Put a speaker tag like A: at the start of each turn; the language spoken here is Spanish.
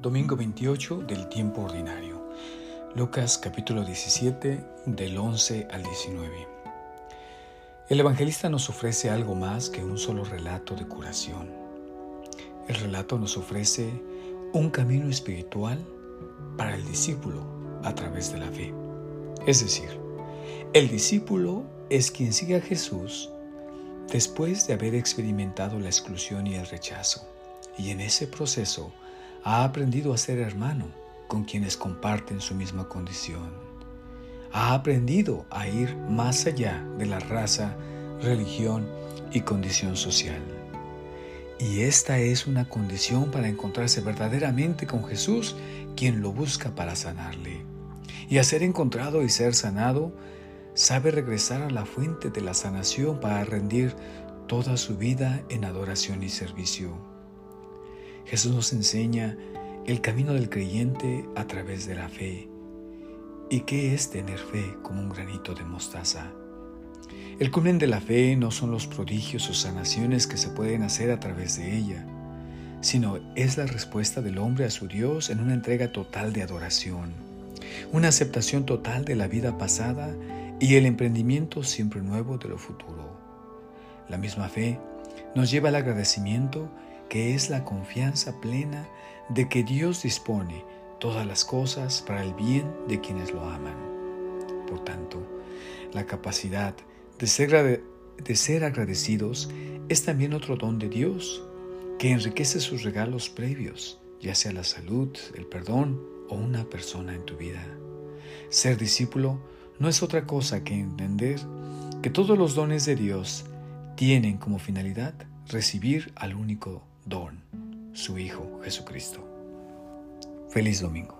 A: Domingo 28 del tiempo ordinario. Lucas capítulo 17 del 11 al 19. El evangelista nos ofrece algo más que un solo relato de curación. El relato nos ofrece un camino espiritual para el discípulo a través de la fe. Es decir, el discípulo es quien sigue a Jesús después de haber experimentado la exclusión y el rechazo. Y en ese proceso ha aprendido a ser hermano con quienes comparten su misma condición. Ha aprendido a ir más allá de la raza, religión y condición social. Y esta es una condición para encontrarse verdaderamente con Jesús, quien lo busca para sanarle. Y a ser encontrado y ser sanado, sabe regresar a la fuente de la sanación para rendir toda su vida en adoración y servicio. Jesús nos enseña el camino del creyente a través de la fe. ¿Y qué es tener fe como un granito de mostaza? El culmen de la fe no son los prodigios o sanaciones que se pueden hacer a través de ella, sino es la respuesta del hombre a su Dios en una entrega total de adoración, una aceptación total de la vida pasada y el emprendimiento siempre nuevo de lo futuro. La misma fe nos lleva al agradecimiento que es la confianza plena de que Dios dispone todas las cosas para el bien de quienes lo aman. Por tanto, la capacidad de ser, de ser agradecidos es también otro don de Dios que enriquece sus regalos previos, ya sea la salud, el perdón o una persona en tu vida. Ser discípulo no es otra cosa que entender que todos los dones de Dios tienen como finalidad recibir al único don, su Hijo Jesucristo. Feliz domingo.